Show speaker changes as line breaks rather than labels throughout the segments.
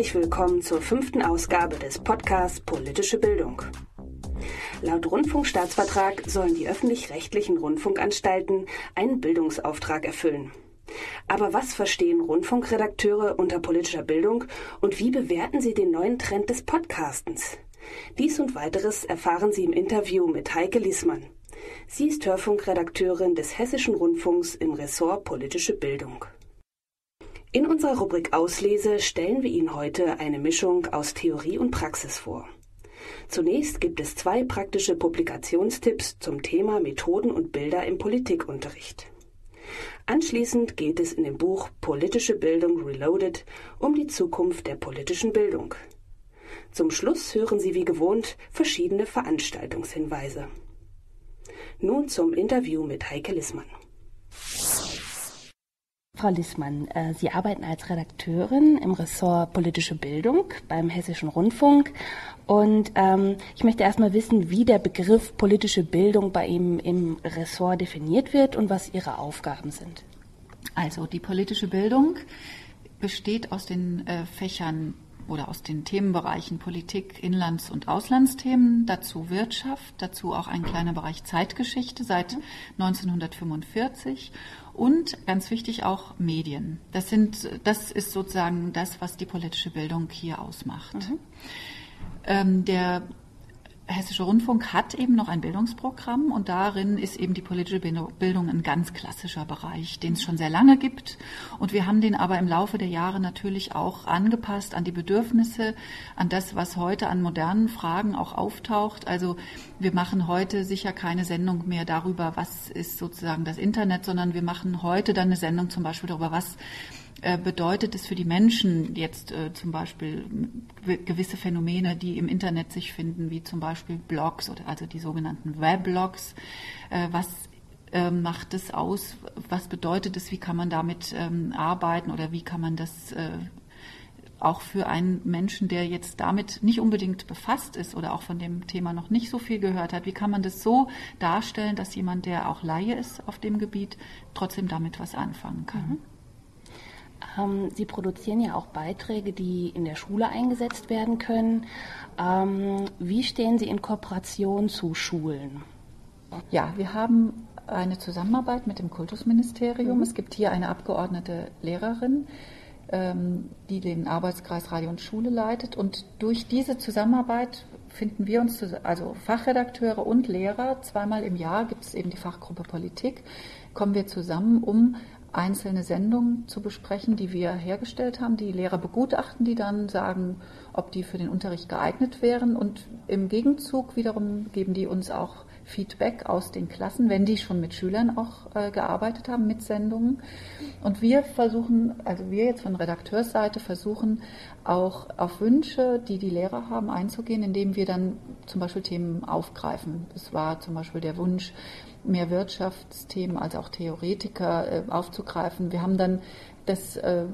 Herzlich willkommen zur fünften Ausgabe des Podcasts Politische Bildung. Laut Rundfunkstaatsvertrag sollen die öffentlich-rechtlichen Rundfunkanstalten einen Bildungsauftrag erfüllen. Aber was verstehen Rundfunkredakteure unter politischer Bildung und wie bewerten sie den neuen Trend des Podcastens? Dies und weiteres erfahren Sie im Interview mit Heike Liesmann. Sie ist Hörfunkredakteurin des Hessischen Rundfunks im Ressort Politische Bildung. In unserer Rubrik Auslese stellen wir Ihnen heute eine Mischung aus Theorie und Praxis vor. Zunächst gibt es zwei praktische Publikationstipps zum Thema Methoden und Bilder im Politikunterricht. Anschließend geht es in dem Buch Politische Bildung Reloaded um die Zukunft der politischen Bildung. Zum Schluss hören Sie wie gewohnt verschiedene Veranstaltungshinweise. Nun zum Interview mit Heike Lissmann. Frau Lissmann, äh, Sie arbeiten als Redakteurin im Ressort Politische Bildung beim Hessischen Rundfunk. Und ähm, ich möchte erstmal wissen, wie der Begriff politische Bildung bei Ihnen im Ressort definiert wird und was Ihre Aufgaben sind.
Also die politische Bildung besteht aus den äh, Fächern oder aus den Themenbereichen Politik, Inlands- und Auslandsthemen, dazu Wirtschaft, dazu auch ein kleiner Bereich Zeitgeschichte seit 1945 und ganz wichtig auch Medien. Das sind, das ist sozusagen das, was die politische Bildung hier ausmacht. Mhm. Ähm, der Hessische Rundfunk hat eben noch ein Bildungsprogramm und darin ist eben die politische Bildung ein ganz klassischer Bereich, den es schon sehr lange gibt. Und wir haben den aber im Laufe der Jahre natürlich auch angepasst an die Bedürfnisse, an das, was heute an modernen Fragen auch auftaucht. Also wir machen heute sicher keine Sendung mehr darüber, was ist sozusagen das Internet, sondern wir machen heute dann eine Sendung zum Beispiel darüber, was bedeutet es für die Menschen jetzt äh, zum Beispiel gewisse Phänomene, die im Internet sich finden, wie zum Beispiel Blogs oder also die sogenannten Weblogs? Äh, was ähm, macht es aus? Was bedeutet es? Wie kann man damit ähm, arbeiten oder wie kann man das äh, auch für einen Menschen, der jetzt damit nicht unbedingt befasst ist oder auch von dem Thema noch nicht so viel gehört hat, wie kann man das so darstellen, dass jemand, der auch Laie ist auf dem Gebiet, trotzdem damit was anfangen kann? Mhm.
Ähm, Sie produzieren ja auch Beiträge, die in der Schule eingesetzt werden können. Ähm, wie stehen Sie in Kooperation zu Schulen?
Ja, wir haben eine Zusammenarbeit mit dem Kultusministerium. Mhm. Es gibt hier eine abgeordnete Lehrerin, ähm, die den Arbeitskreis Radio und Schule leitet. Und durch diese Zusammenarbeit finden wir uns, also Fachredakteure und Lehrer, zweimal im Jahr gibt es eben die Fachgruppe Politik, kommen wir zusammen, um einzelne Sendungen zu besprechen, die wir hergestellt haben. Die Lehrer begutachten die dann, sagen, ob die für den Unterricht geeignet wären und im Gegenzug wiederum geben die uns auch Feedback aus den Klassen, wenn die schon mit Schülern auch äh, gearbeitet haben mit Sendungen. Und wir versuchen, also wir jetzt von Redakteursseite versuchen auch auf Wünsche, die die Lehrer haben, einzugehen, indem wir dann zum Beispiel Themen aufgreifen. Es war zum Beispiel der Wunsch, mehr Wirtschaftsthemen als auch Theoretiker äh, aufzugreifen. Wir haben dann das äh,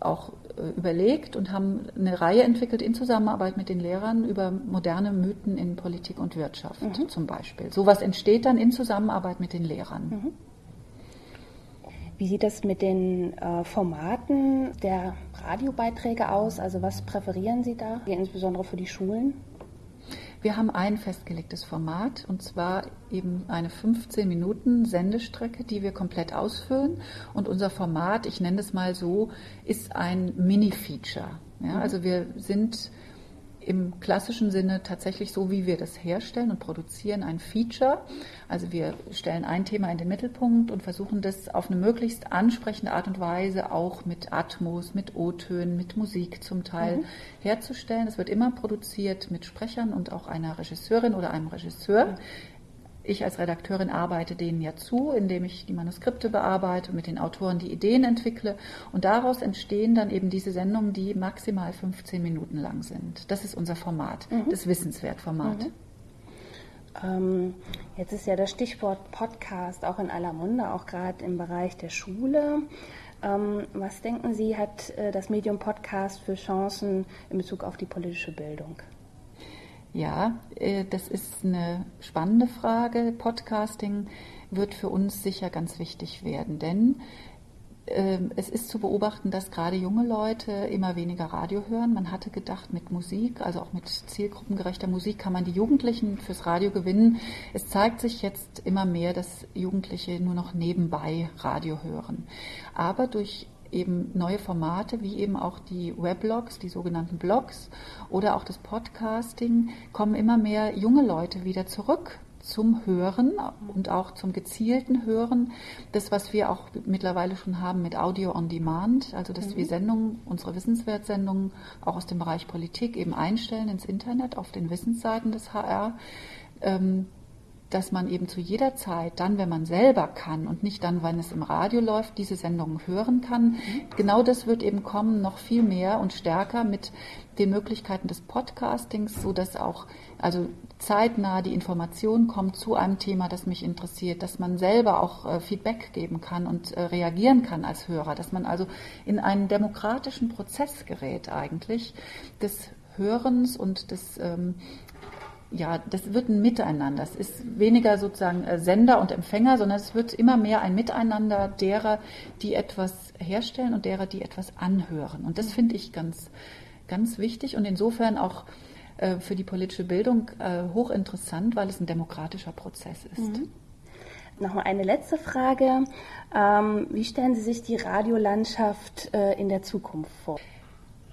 auch äh, überlegt und haben eine Reihe entwickelt in Zusammenarbeit mit den Lehrern über moderne Mythen in Politik und Wirtschaft mhm. zum Beispiel. Sowas entsteht dann in Zusammenarbeit mit den Lehrern. Mhm.
Wie sieht das mit den äh, Formaten der Radiobeiträge aus? Also was präferieren Sie da, insbesondere für die Schulen?
Wir haben ein festgelegtes Format und zwar eben eine 15 Minuten Sendestrecke, die wir komplett ausfüllen. Und unser Format, ich nenne es mal so, ist ein Mini-Feature. Ja, mhm. also wir sind im klassischen Sinne tatsächlich so, wie wir das herstellen und produzieren, ein Feature. Also wir stellen ein Thema in den Mittelpunkt und versuchen das auf eine möglichst ansprechende Art und Weise auch mit Atmos, mit O-Tönen, mit Musik zum Teil mhm. herzustellen. Es wird immer produziert mit Sprechern und auch einer Regisseurin oder einem Regisseur. Mhm ich als Redakteurin arbeite denen ja zu, indem ich die Manuskripte bearbeite und mit den Autoren die Ideen entwickle. Und daraus entstehen dann eben diese Sendungen, die maximal 15 Minuten lang sind. Das ist unser Format, mhm. das Wissenswertformat. Mhm.
Ähm, jetzt ist ja das Stichwort Podcast auch in aller Munde, auch gerade im Bereich der Schule. Ähm, was denken Sie, hat äh, das Medium Podcast für Chancen in Bezug auf die politische Bildung?
Ja, äh, das ist eine spannende Frage. Podcasting wird für uns sicher ganz wichtig werden, denn ähm, es ist zu beobachten, dass gerade junge Leute immer weniger Radio hören. Man hatte gedacht, mit Musik, also auch mit zielgruppengerechter Musik, kann man die Jugendlichen fürs Radio gewinnen. Es zeigt sich jetzt immer mehr, dass Jugendliche nur noch nebenbei Radio hören. Aber durch eben neue Formate, wie eben auch die Weblogs, die sogenannten Blogs oder auch das Podcasting, kommen immer mehr junge Leute wieder zurück zum Hören und auch zum gezielten Hören. Das, was wir auch mittlerweile schon haben mit Audio on Demand, also dass mhm. wir Sendungen, unsere Wissenswertsendungen auch aus dem Bereich Politik eben einstellen ins Internet auf den Wissensseiten des HR. Ähm, dass man eben zu jeder Zeit, dann, wenn man selber kann und nicht dann, wenn es im Radio läuft, diese Sendungen hören kann. Mhm. Genau das wird eben kommen, noch viel mehr und stärker mit den Möglichkeiten des Podcastings, so dass auch also zeitnah die Information kommt zu einem Thema, das mich interessiert, dass man selber auch äh, Feedback geben kann und äh, reagieren kann als Hörer, dass man also in einen demokratischen Prozess gerät eigentlich des Hörens und des ähm, ja, das wird ein Miteinander. Es ist weniger sozusagen äh, Sender und Empfänger, sondern es wird immer mehr ein Miteinander derer, die etwas herstellen und derer, die etwas anhören. Und das finde ich ganz, ganz wichtig und insofern auch äh, für die politische Bildung äh, hochinteressant, weil es ein demokratischer Prozess ist. Mhm.
Nochmal eine letzte Frage. Ähm, wie stellen Sie sich die Radiolandschaft in der Zukunft vor?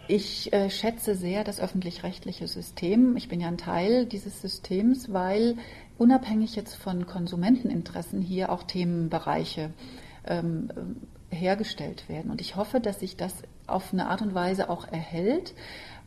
Ich äh, schätze sehr das öffentlich-rechtliche System. Ich bin ja ein Teil dieses Systems, weil unabhängig jetzt von Konsumenteninteressen hier auch Themenbereiche ähm, hergestellt werden. Und ich hoffe, dass sich das auf eine Art und Weise auch erhält,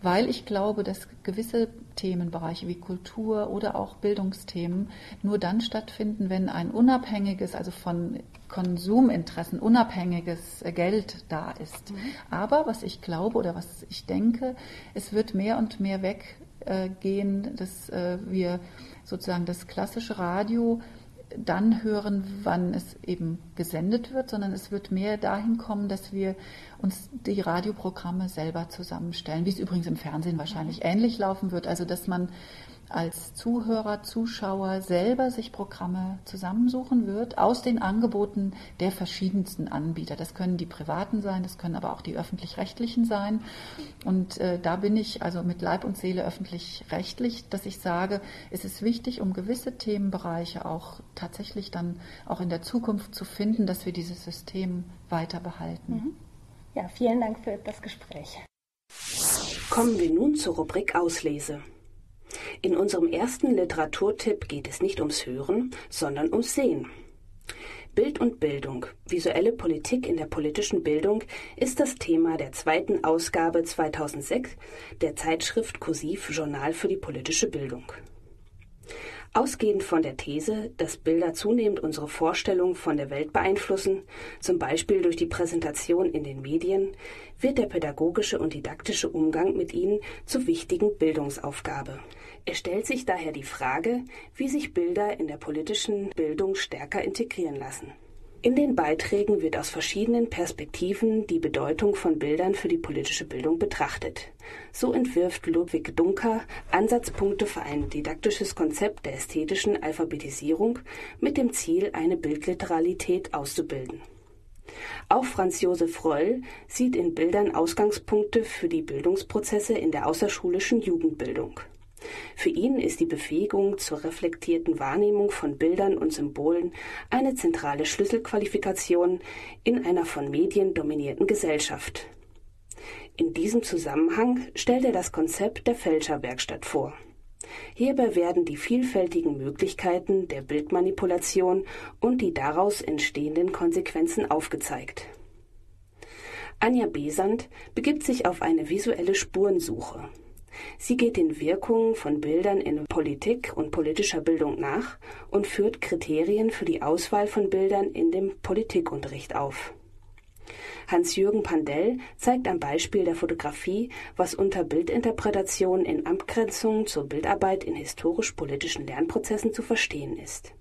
weil ich glaube, dass gewisse Themenbereiche wie Kultur oder auch Bildungsthemen nur dann stattfinden, wenn ein unabhängiges, also von Konsuminteressen unabhängiges Geld da ist. Mhm. Aber was ich glaube oder was ich denke, es wird mehr und mehr weggehen, dass äh, wir sozusagen das klassische Radio dann hören, wann es eben gesendet wird, sondern es wird mehr dahin kommen, dass wir uns die Radioprogramme selber zusammenstellen, wie es übrigens im Fernsehen wahrscheinlich ähnlich laufen wird. Also dass man als Zuhörer, Zuschauer selber sich Programme zusammensuchen wird aus den Angeboten der verschiedensten Anbieter. Das können die privaten sein, das können aber auch die öffentlich-rechtlichen sein. Und äh, da bin ich also mit Leib und Seele öffentlich-rechtlich, dass ich sage, es ist wichtig, um gewisse Themenbereiche auch tatsächlich dann auch in der Zukunft zu finden, dass wir dieses System weiter behalten. Mhm.
Ja, vielen Dank für das Gespräch. Kommen wir nun zur Rubrik Auslese. In unserem ersten Literaturtipp geht es nicht ums Hören, sondern ums Sehen. Bild und Bildung, visuelle Politik in der politischen Bildung ist das Thema der zweiten Ausgabe 2006 der Zeitschrift Kursiv Journal für die politische Bildung. Ausgehend von der These, dass Bilder zunehmend unsere Vorstellung von der Welt beeinflussen, zum Beispiel durch die Präsentation in den Medien, wird der pädagogische und didaktische Umgang mit ihnen zur wichtigen Bildungsaufgabe. Es stellt sich daher die Frage, wie sich Bilder in der politischen Bildung stärker integrieren lassen. In den Beiträgen wird aus verschiedenen Perspektiven die Bedeutung von Bildern für die politische Bildung betrachtet. So entwirft Ludwig Dunker Ansatzpunkte für ein didaktisches Konzept der ästhetischen Alphabetisierung mit dem Ziel, eine Bildliteralität auszubilden. Auch Franz Josef Röll sieht in Bildern Ausgangspunkte für die Bildungsprozesse in der außerschulischen Jugendbildung. Für ihn ist die Befähigung zur reflektierten Wahrnehmung von Bildern und Symbolen eine zentrale Schlüsselqualifikation in einer von Medien dominierten Gesellschaft. In diesem Zusammenhang stellt er das Konzept der Fälscherwerkstatt vor. Hierbei werden die vielfältigen Möglichkeiten der Bildmanipulation und die daraus entstehenden Konsequenzen aufgezeigt. Anja Besant begibt sich auf eine visuelle Spurensuche. Sie geht den Wirkungen von Bildern in Politik und politischer Bildung nach und führt Kriterien für die Auswahl von Bildern in dem Politikunterricht auf. Hans-Jürgen Pandell zeigt am Beispiel der Fotografie, was unter Bildinterpretation in Abgrenzung zur Bildarbeit in historisch-politischen Lernprozessen zu verstehen ist.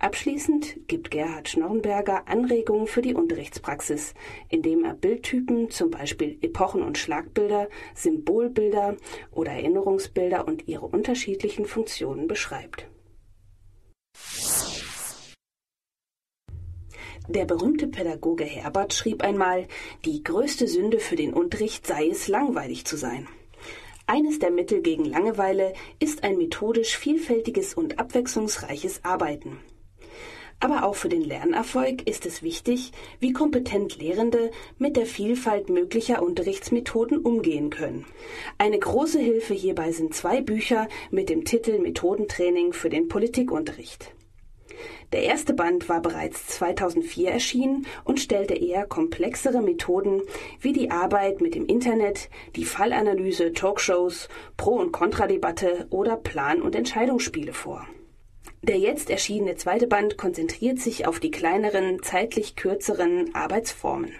Abschließend gibt Gerhard Schnorrenberger Anregungen für die Unterrichtspraxis, indem er Bildtypen, zum Beispiel Epochen- und Schlagbilder, Symbolbilder oder Erinnerungsbilder und ihre unterschiedlichen Funktionen beschreibt. Der berühmte Pädagoge Herbert schrieb einmal, die größte Sünde für den Unterricht sei es, langweilig zu sein. Eines der Mittel gegen Langeweile ist ein methodisch vielfältiges und abwechslungsreiches Arbeiten. Aber auch für den Lernerfolg ist es wichtig, wie kompetent Lehrende mit der Vielfalt möglicher Unterrichtsmethoden umgehen können. Eine große Hilfe hierbei sind zwei Bücher mit dem Titel Methodentraining für den Politikunterricht. Der erste Band war bereits 2004 erschienen und stellte eher komplexere Methoden wie die Arbeit mit dem Internet, die Fallanalyse, Talkshows, Pro- und Kontradebatte oder Plan- und Entscheidungsspiele vor. Der jetzt erschienene zweite Band konzentriert sich auf die kleineren, zeitlich kürzeren Arbeitsformen.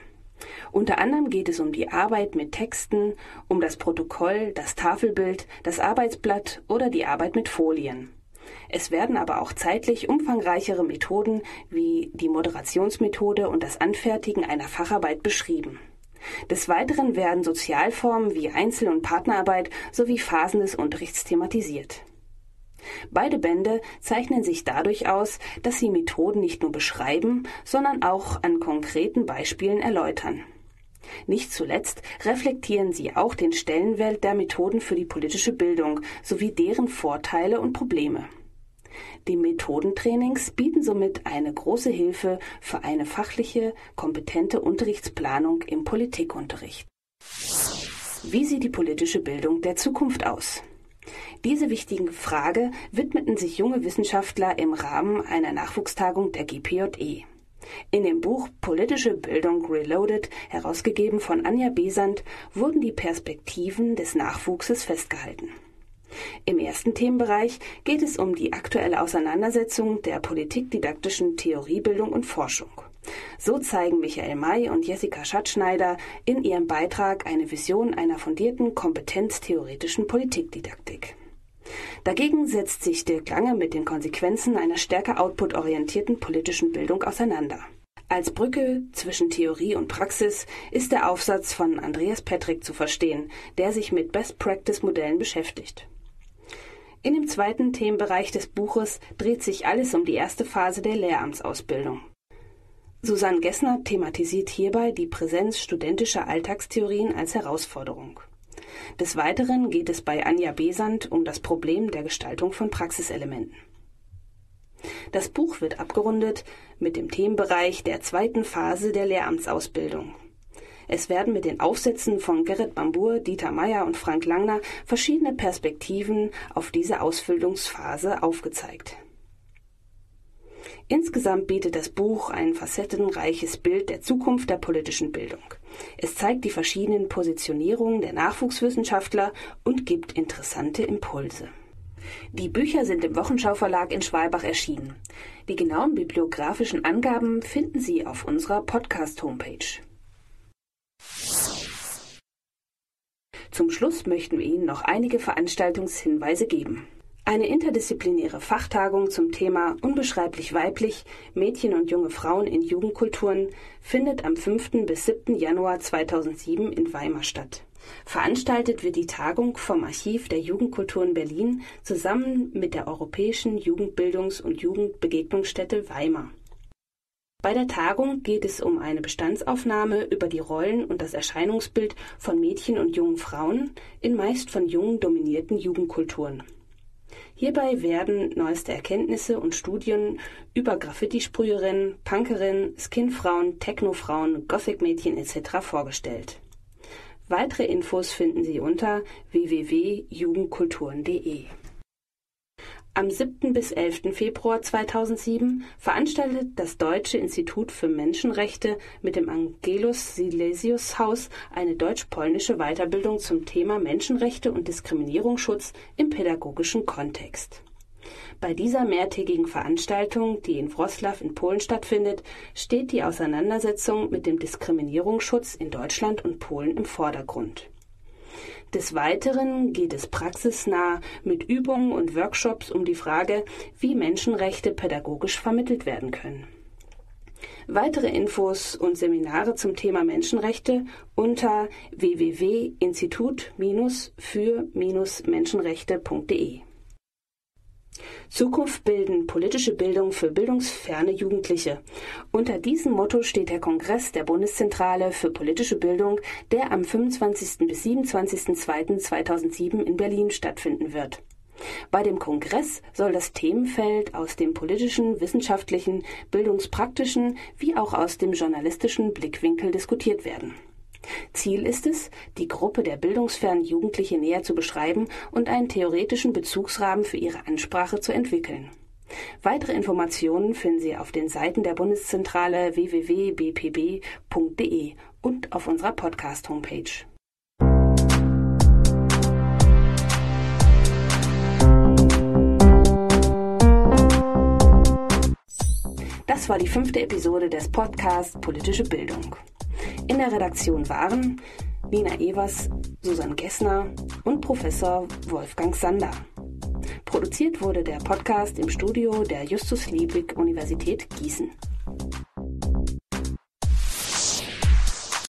Unter anderem geht es um die Arbeit mit Texten, um das Protokoll, das Tafelbild, das Arbeitsblatt oder die Arbeit mit Folien. Es werden aber auch zeitlich umfangreichere Methoden wie die Moderationsmethode und das Anfertigen einer Facharbeit beschrieben. Des Weiteren werden Sozialformen wie Einzel- und Partnerarbeit sowie Phasen des Unterrichts thematisiert. Beide Bände zeichnen sich dadurch aus, dass sie Methoden nicht nur beschreiben, sondern auch an konkreten Beispielen erläutern. Nicht zuletzt reflektieren sie auch den Stellenwert der Methoden für die politische Bildung sowie deren Vorteile und Probleme. Die Methodentrainings bieten somit eine große Hilfe für eine fachliche, kompetente Unterrichtsplanung im Politikunterricht. Wie sieht die politische Bildung der Zukunft aus? Diese wichtige Frage widmeten sich junge Wissenschaftler im Rahmen einer Nachwuchstagung der GPJE. In dem Buch Politische Bildung Reloaded, herausgegeben von Anja Besant, wurden die Perspektiven des Nachwuchses festgehalten. Im ersten Themenbereich geht es um die aktuelle Auseinandersetzung der politikdidaktischen Theoriebildung und Forschung. So zeigen Michael May und Jessica Schatzschneider in ihrem Beitrag eine Vision einer fundierten kompetenztheoretischen Politikdidaktik. Dagegen setzt sich Dirk Lange mit den Konsequenzen einer stärker output-orientierten politischen Bildung auseinander. Als Brücke zwischen Theorie und Praxis ist der Aufsatz von Andreas Petrick zu verstehen, der sich mit Best-Practice-Modellen beschäftigt. In dem zweiten Themenbereich des Buches dreht sich alles um die erste Phase der Lehramtsausbildung. Susanne Gessner thematisiert hierbei die Präsenz studentischer Alltagstheorien als Herausforderung. Des Weiteren geht es bei Anja Besant um das Problem der Gestaltung von Praxiselementen. Das Buch wird abgerundet mit dem Themenbereich der zweiten Phase der Lehramtsausbildung. Es werden mit den Aufsätzen von Gerrit Bambur, Dieter Meyer und Frank Langner verschiedene Perspektiven auf diese Ausbildungsphase aufgezeigt. Insgesamt bietet das Buch ein facettenreiches Bild der Zukunft der politischen Bildung. Es zeigt die verschiedenen Positionierungen der Nachwuchswissenschaftler und gibt interessante Impulse. Die Bücher sind im Wochenschau Verlag in Schwalbach erschienen. Die genauen bibliografischen Angaben finden Sie auf unserer Podcast-Homepage. Zum Schluss möchten wir Ihnen noch einige Veranstaltungshinweise geben. Eine interdisziplinäre Fachtagung zum Thema Unbeschreiblich weiblich Mädchen und junge Frauen in Jugendkulturen findet am 5. bis 7. Januar 2007 in Weimar statt. Veranstaltet wird die Tagung vom Archiv der Jugendkulturen Berlin zusammen mit der Europäischen Jugendbildungs- und Jugendbegegnungsstätte Weimar. Bei der Tagung geht es um eine Bestandsaufnahme über die Rollen und das Erscheinungsbild von Mädchen und jungen Frauen in meist von Jungen dominierten Jugendkulturen. Hierbei werden neueste Erkenntnisse und Studien über Graffiti-Sprüherinnen, Punkerinnen, Skinfrauen, Technofrauen, Gothic-Mädchen etc. vorgestellt. Weitere Infos finden Sie unter www.jugendkulturen.de. Am 7. bis 11. Februar 2007 veranstaltet das Deutsche Institut für Menschenrechte mit dem Angelus Silesius Haus eine deutsch-polnische Weiterbildung zum Thema Menschenrechte und Diskriminierungsschutz im pädagogischen Kontext. Bei dieser mehrtägigen Veranstaltung, die in Wroclaw in Polen stattfindet, steht die Auseinandersetzung mit dem Diskriminierungsschutz in Deutschland und Polen im Vordergrund. Des Weiteren geht es praxisnah mit Übungen und Workshops um die Frage, wie Menschenrechte pädagogisch vermittelt werden können. Weitere Infos und Seminare zum Thema Menschenrechte unter www.institut-für-menschenrechte.de Zukunft bilden politische Bildung für bildungsferne Jugendliche. Unter diesem Motto steht der Kongress der Bundeszentrale für politische Bildung, der am 25. bis 27.02.2007 in Berlin stattfinden wird. Bei dem Kongress soll das Themenfeld aus dem politischen, wissenschaftlichen, bildungspraktischen wie auch aus dem journalistischen Blickwinkel diskutiert werden. Ziel ist es, die Gruppe der bildungsfernen Jugendliche näher zu beschreiben und einen theoretischen Bezugsrahmen für ihre Ansprache zu entwickeln. Weitere Informationen finden Sie auf den Seiten der Bundeszentrale www.bpb.de und auf unserer Podcast-Homepage. Das war die fünfte Episode des Podcasts Politische Bildung. In der Redaktion waren Nina Evers, Susanne Gessner und Professor Wolfgang Sander. Produziert wurde der Podcast im Studio der Justus Liebig Universität Gießen.